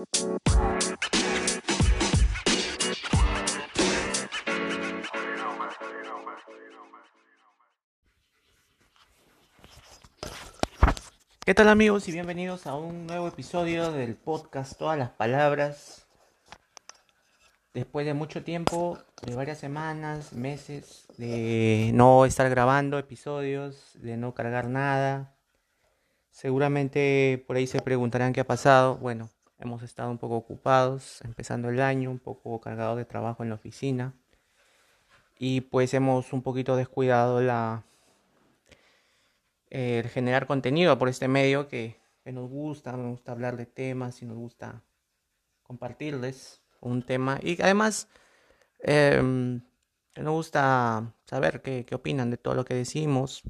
¿Qué tal amigos y bienvenidos a un nuevo episodio del podcast Todas las Palabras? Después de mucho tiempo, de varias semanas, meses, de no estar grabando episodios, de no cargar nada. Seguramente por ahí se preguntarán qué ha pasado. Bueno, hemos estado un poco ocupados, empezando el año, un poco cargados de trabajo en la oficina. Y pues hemos un poquito descuidado la el generar contenido por este medio que, nos gusta, nos gusta hablar de temas y nos gusta compartirles un tema. Y además, eh, nos gusta saber qué, opinan de todo lo que decimos.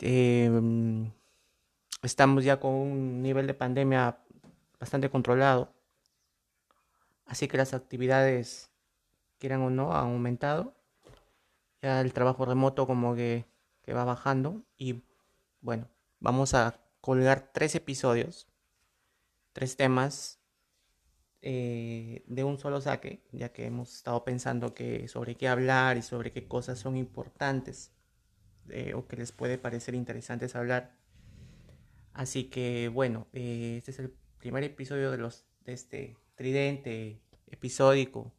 Em, estamos ya con un nivel de pandemia bastante controlado. Así que las actividades, quieran o no, han aumentado. Ya el trabajo remoto como que que va bajando. Y bueno, vamos a colgar tres episodios, tres temas eh, de un solo saque, ya que hemos estado pensando que sobre qué hablar y sobre qué cosas son importantes eh, o que les puede parecer interesantes hablar. Así que bueno, eh, este es el primer episodio de, los, de este tridente episódico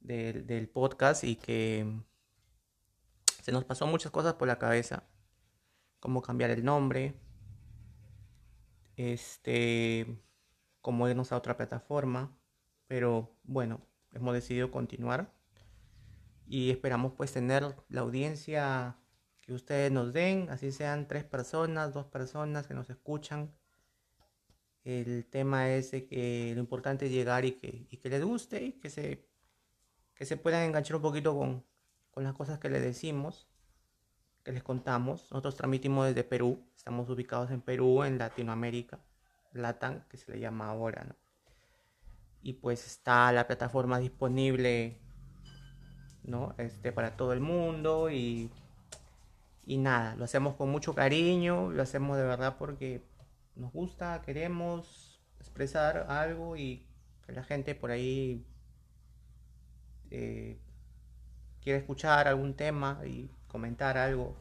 del podcast y que se nos pasó muchas cosas por la cabeza, como cambiar el nombre, este, como irnos a otra plataforma, pero bueno, hemos decidido continuar y esperamos pues tener la audiencia que ustedes nos den, así sean tres personas, dos personas que nos escuchan. El tema es que lo importante es llegar y que, y que les guste y que se, que se puedan enganchar un poquito con, con las cosas que les decimos, que les contamos. Nosotros transmitimos desde Perú, estamos ubicados en Perú, en Latinoamérica, Latam, que se le llama ahora, ¿no? Y pues está la plataforma disponible, ¿no? Este, para todo el mundo y, y nada, lo hacemos con mucho cariño, lo hacemos de verdad porque nos gusta, queremos expresar algo y la gente por ahí eh, quiere escuchar algún tema y comentar algo.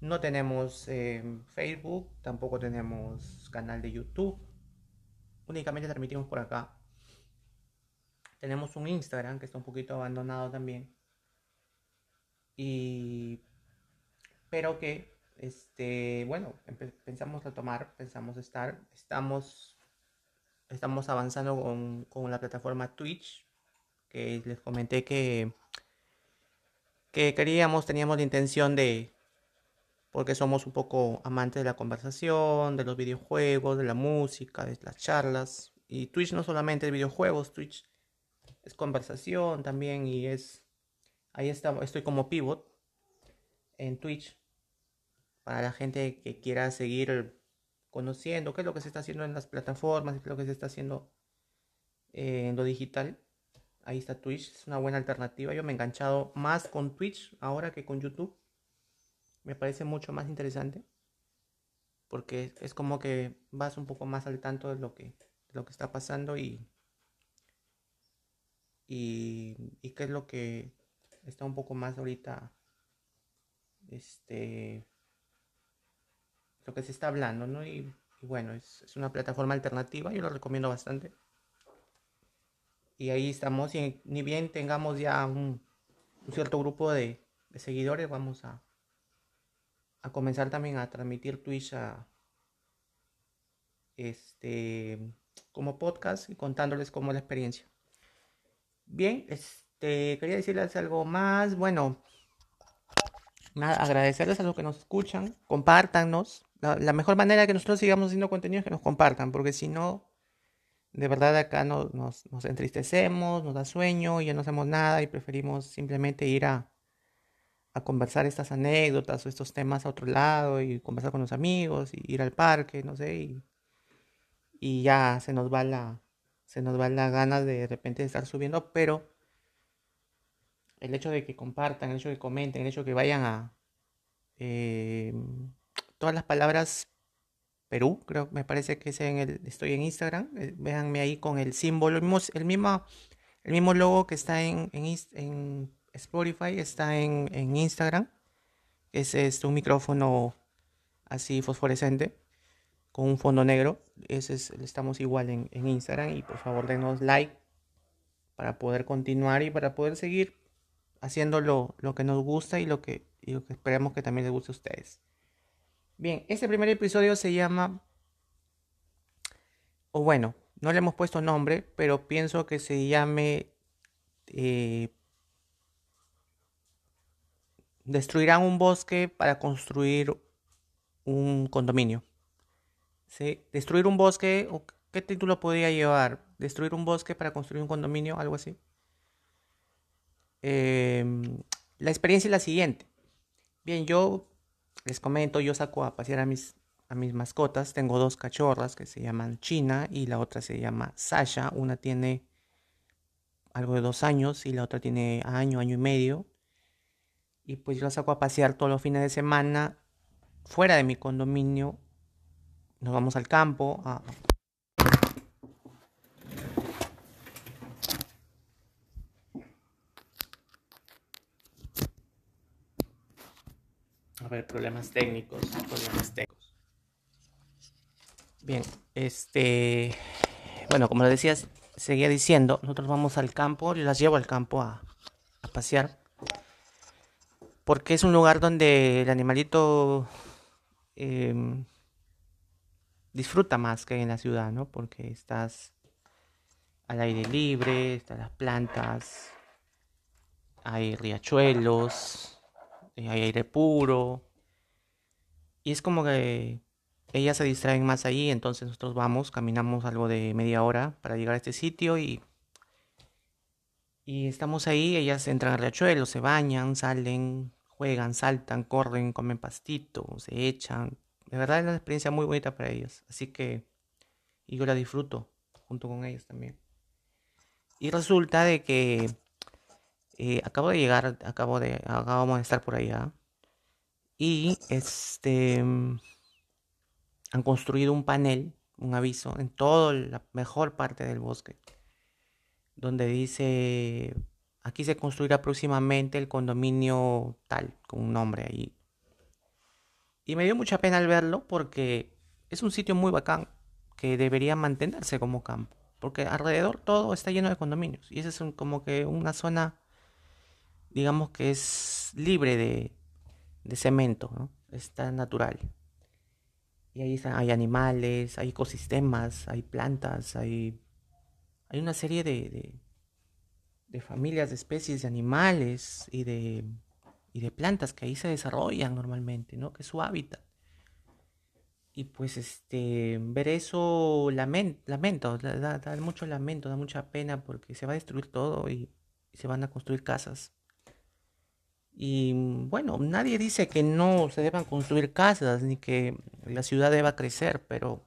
No tenemos eh, Facebook, tampoco tenemos canal de YouTube. Únicamente transmitimos por acá. Tenemos un Instagram que está un poquito abandonado también. Y pero que este, bueno, pensamos retomar, pensamos estar, estamos estamos avanzando con, la plataforma Twitch, que les comenté que que queríamos, teníamos la intención de, porque somos un poco amantes de la conversación, de los videojuegos, de la música, de las charlas. Y Twitch no solamente es videojuegos, Twitch es conversación también y es... Ahí estoy como pivot en Twitch para la gente que quiera seguir conociendo qué es lo que se está haciendo en las plataformas, qué es lo que se está haciendo en lo digital. Ahí está Twitch, es una buena alternativa. Yo me he enganchado más con Twitch ahora que con YouTube. Me parece mucho más interesante. Porque es como que vas un poco más al tanto de lo que, lo que está pasando y, y, y qué es lo que está un poco más ahorita. Este. Lo que se está hablando, ¿no? Y, bueno, es, es una plataforma alternativa. Yo lo recomiendo bastante y ahí estamos, y ni bien tengamos ya un, cierto grupo de, seguidores, vamos a, a comenzar también a transmitir Twitch a, este, como podcast y contándoles cómo la experiencia. Bien, este, quería decirles algo más. Bueno, nada, agradecerles a los que nos escuchan, compártanos. La, mejor manera que nosotros sigamos haciendo contenido es que nos compartan, porque si no, de verdad acá nos, nos, entristecemos, nos da sueño, y ya no hacemos nada y preferimos simplemente ir a, a, conversar estas anécdotas o estos temas a otro lado y conversar con los amigos y ir al parque, no sé, y, y ya se nos va la se nos va la ganas de, de repente de estar subiendo, pero el hecho de que compartan, el hecho de que comenten, el hecho de que vayan a eh, todas las palabras Perú, creo, me parece que es en el, estoy en Instagram, eh, véanme ahí con el símbolo, el mismo, el mismo, logo que está en, en, en Spotify, está en, Instagram, es, es un micrófono así fosforescente con un fondo negro, ese es, estamos igual en, Instagram y por favor denos like para poder continuar y para poder seguir haciendo lo, que nos gusta y lo que, y lo que esperemos que también les guste a ustedes. Bien, este primer episodio se llama, o bueno, no le hemos puesto nombre, pero pienso que se llame eh, Destruirán un bosque para construir un condominio. ¿Sí? Destruir un bosque, ¿qué título podría llevar? Destruir un bosque para construir un condominio, algo así. Em, la experiencia es la siguiente. Bien, yo les comento, yo saco a pasear a mis, a mis mascotas. Tengo dos cachorras que se llaman China y la otra se llama Sasha. Una tiene algo de dos años y la otra tiene año, año y medio. Y pues yo la saco a pasear todos los fines de semana fuera de mi condominio. Nos vamos al campo a, A problemas técnicos, problemas técnicos. Bien, este, bueno, como les decías, seguía diciendo, nosotros vamos al campo, yo las llevo al campo a, pasear, porque es un lugar donde el animalito em, disfruta más que en la ciudad, ¿no? Porque estás al aire libre, están las plantas, hay riachuelos, hay aire puro. Y es como que ellas se distraen más ahí, entonces nosotros vamos, caminamos algo de media hora para llegar a este sitio y, y estamos ahí, ellas entran al riachuelo, se bañan, salen, juegan, saltan, corren, comen pastito, se echan. De verdad es una experiencia muy bonita para ellas, así que y yo la disfruto junto con ellas también. Y resulta de que eh, acabo de llegar, acabo de, acabamos de estar por allá. Y este han construido un panel, un aviso, en toda la mejor parte del bosque. Donde dice aquí se construirá próximamente el condominio tal, con un nombre ahí. Y me dio mucha pena al verlo porque es un sitio muy bacán que debería mantenerse como campo. Porque alrededor todo está lleno de condominios. Y esa es como que una zona digamos que es libre de, de cemento, está natural. Y ahí hay animales, hay ecosistemas, hay plantas, hay, hay una serie de, de, familias de especies de animales y de, y de plantas que ahí se desarrollan normalmente, ¿no? que es su hábitat. Y pues este ver eso lamento, da, mucho lamento, da mucha pena porque se va a destruir todo y se van a construir casas y bueno, nadie dice que no se deban construir casas ni que la ciudad deba crecer, pero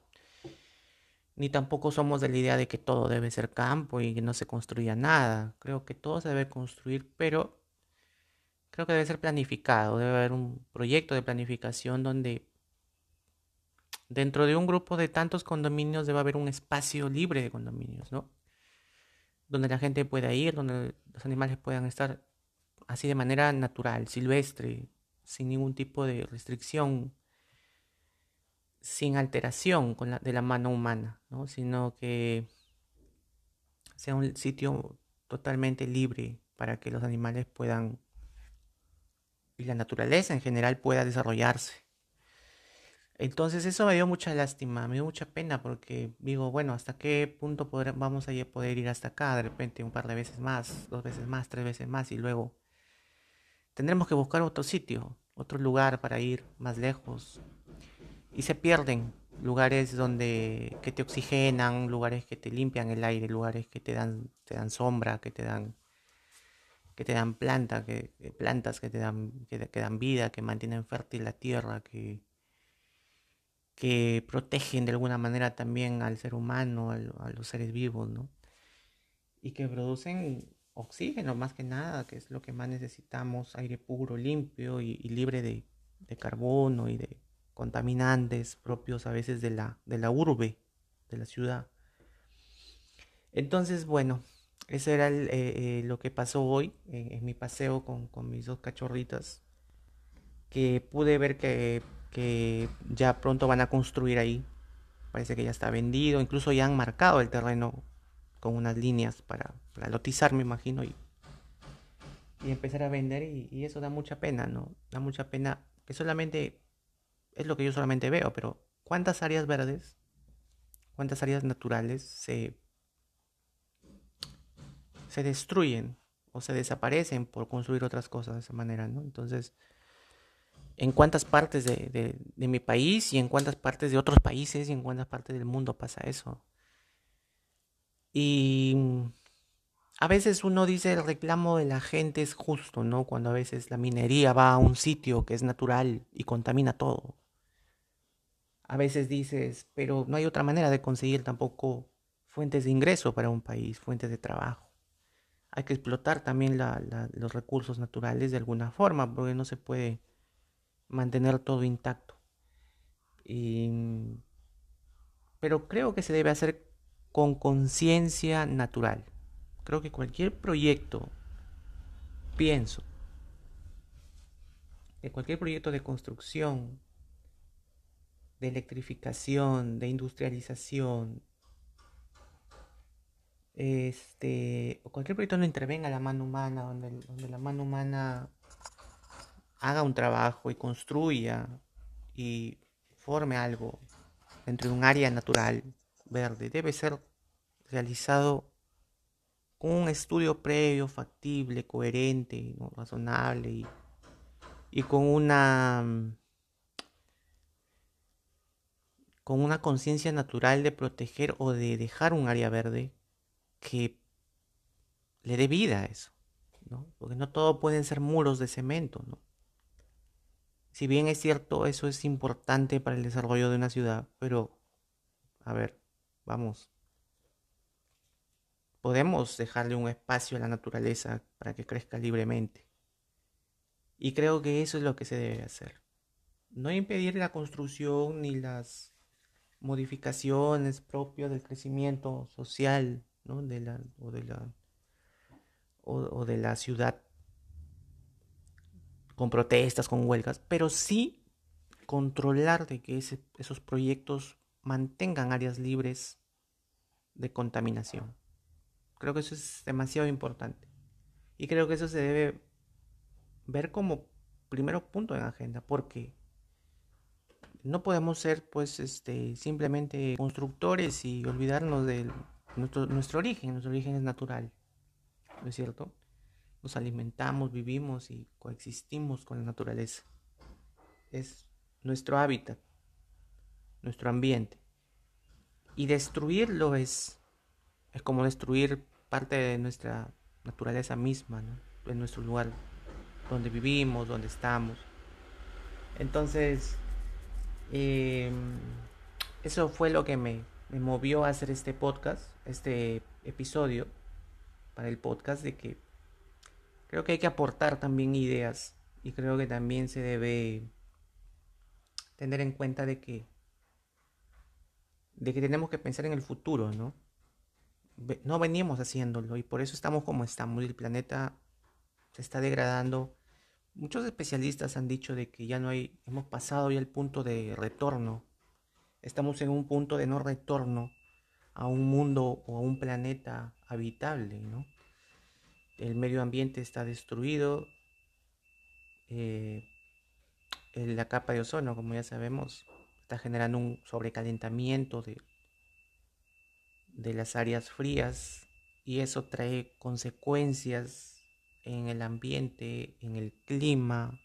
ni tampoco somos de la idea de que todo debe ser campo y que no se construya nada. Creo que todo se debe construir, pero creo que debe ser planificado. Debe haber un proyecto de planificación donde dentro de un grupo de tantos condominios debe haber un espacio libre de condominios, ¿no? Donde la gente pueda ir, donde los animales puedan estar así de manera natural, silvestre, sin ningún tipo de restricción, sin alteración con la, de la mano humana, ¿no? sino que sea un sitio totalmente libre para que los animales puedan y la naturaleza en general pueda desarrollarse. Entonces eso me dio mucha lástima, me dio mucha pena porque digo, bueno, ¿hasta qué punto vamos a poder ir hasta acá? De repente un par de veces más, dos veces más, tres veces más y luego tendremos que buscar otro sitio, otro lugar para ir más lejos. Y se pierden lugares donde que te oxigenan, lugares que te limpian el aire, lugares que te dan, te dan sombra, que te dan que te dan planta, que, plantas que te dan, que, dan vida, que mantienen fértil la tierra, que, que protegen de alguna manera también al ser humano, a los seres vivos, ¿no? Y que producen oxígeno más que nada, que es lo que más necesitamos, aire puro, limpio y, libre de, carbono y de, contaminantes propios a veces de la, de la urbe, de la ciudad. Entonces, bueno, eso era eh, eh, lo que pasó hoy en, mi paseo con, mis dos cachorritas, que pude ver que, que ya pronto van a construir ahí. Parece que ya está vendido, incluso ya han marcado el terreno con unas líneas para, lotizar, me imagino, y, y empezar a vender. Y, eso da mucha pena, ¿no? Da mucha pena que solamente es lo que yo solamente veo, pero ¿cuántas áreas verdes, cuántas áreas naturales se, se destruyen o se desaparecen por construir otras cosas de esa manera, ¿no? Entonces, en cuántas partes de, de, mi país y en cuántas partes de otros países y en cuántas partes del mundo pasa eso. Y a veces uno dice el reclamo de la gente es justo, ¿no? Cuando a veces la minería va a un sitio que es natural y contamina todo. A veces dices, pero no hay otra manera de conseguir tampoco fuentes de ingreso para un país, fuentes de trabajo. Hay que explotar también los recursos naturales de alguna forma, porque no se puede mantener todo intacto. pero creo que se debe hacer con conciencia natural. Creo que cualquier proyecto, pienso, que cualquier proyecto de construcción, de electrificación, de industrialización, este, cualquier proyecto donde intervenga la mano humana, donde, donde la mano humana haga un trabajo y construya y forme algo dentro de un área natural verde debe ser realizado con un estudio previo, factible, coherente, razonable y, con una con una conciencia natural de proteger o de dejar un área verde que le dé vida a eso, ¿no? Porque no todo pueden ser muros de cemento, ¿no? Si bien es cierto, eso es importante para el desarrollo de una ciudad, pero, a ver, vamos. Podemos dejarle un espacio a la naturaleza para que crezca libremente. Y creo que eso es lo que se debe hacer. No impedir la construcción ni las modificaciones propias del crecimiento social de la, o, de la, o, de la ciudad con protestas, con huelgas, pero sí controlar de que esos proyectos mantengan áreas libres de contaminación. Creo que eso es demasiado importante. Y creo que eso se debe ver como primero punto en agenda, porque no podemos ser pues este simplemente constructores y olvidarnos de nuestro, nuestro origen, nuestro origen es natural, ¿no es cierto? Nos alimentamos, vivimos y coexistimos con la naturaleza. Es nuestro hábitat nuestro ambiente. Y destruirlo es, es como destruir parte de nuestra naturaleza misma, ¿no? en nuestro lugar donde vivimos, donde estamos. Entonces, em, eso fue lo que me, me movió a hacer este podcast, este episodio para el podcast, de que creo que hay que aportar también ideas y creo que también se debe tener en cuenta de que de que tenemos que pensar en el futuro, ¿no? No veníamos haciéndolo y por eso estamos como estamos. El planeta se está degradando. Muchos especialistas han dicho de que ya no hay, hemos pasado ya el punto de retorno. Estamos en un punto de no retorno a un mundo o a un planeta habitable, ¿no? El medio ambiente está destruido. Eh, la capa de ozono, como ya sabemos, está generando un sobrecalentamiento de, de las áreas frías y eso trae consecuencias en el ambiente, en el clima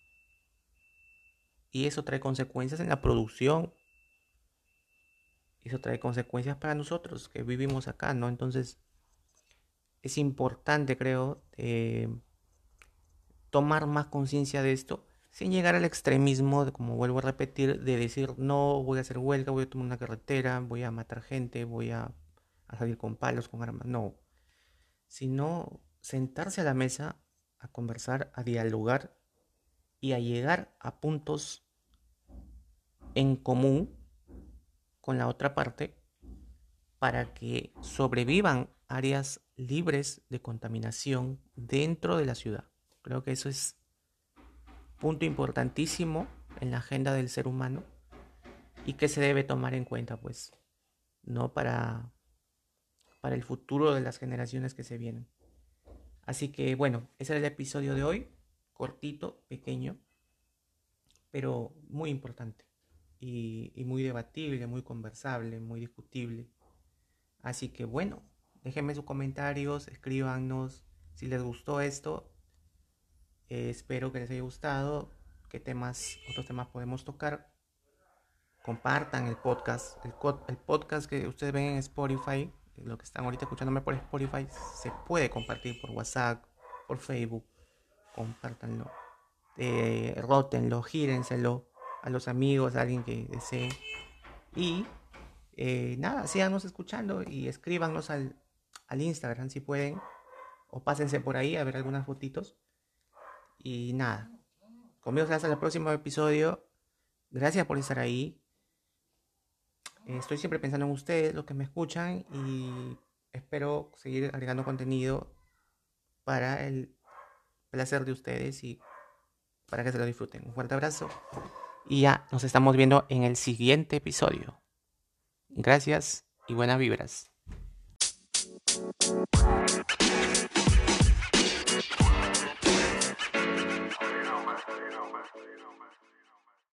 y eso trae consecuencias en la producción. Eso trae consecuencias para nosotros que vivimos acá, ¿no? Entonces es importante, creo, eh, tomar más conciencia de esto sin llegar al extremismo, como vuelvo a repetir, de decir no voy a hacer huelga, voy a tomar una carretera, voy a matar gente, voy a, salir con palos, con armas, no, sino sentarse a la mesa a conversar, a dialogar y a llegar a puntos en común con la otra parte para que sobrevivan áreas libres de contaminación dentro de la ciudad. Creo que eso es punto importantísimo en la agenda del ser humano y que se debe tomar en cuenta, pues, no para, para el futuro de las generaciones que se vienen. Así que bueno, ese es el episodio de hoy, cortito, pequeño, pero muy importante y, y muy debatible, muy conversable, muy discutible. Así que bueno, déjenme sus comentarios, escríbanos si les gustó esto. Eh, espero que les haya gustado, qué temas, otros temas podemos tocar. Compartan el podcast, el, podcast que ustedes ven en Spotify, lo que están ahorita escuchándome por Spotify, se puede compartir por WhatsApp, por Facebook. Compártanlo, eh, rótenlo, gírenselo a los amigos, a alguien que desee. Y eh, nada, síganos escuchando y escríbanos al, al Instagram si pueden. O pásense por ahí a ver algunas fotitos. Y nada, conmigo hasta el próximo episodio. Gracias por estar ahí. Estoy siempre pensando en ustedes, los que me escuchan, y espero seguir agregando contenido para el placer de ustedes y para que se lo disfruten. Un fuerte abrazo y ya nos estamos viendo en el siguiente episodio. Gracias y buenas vibras.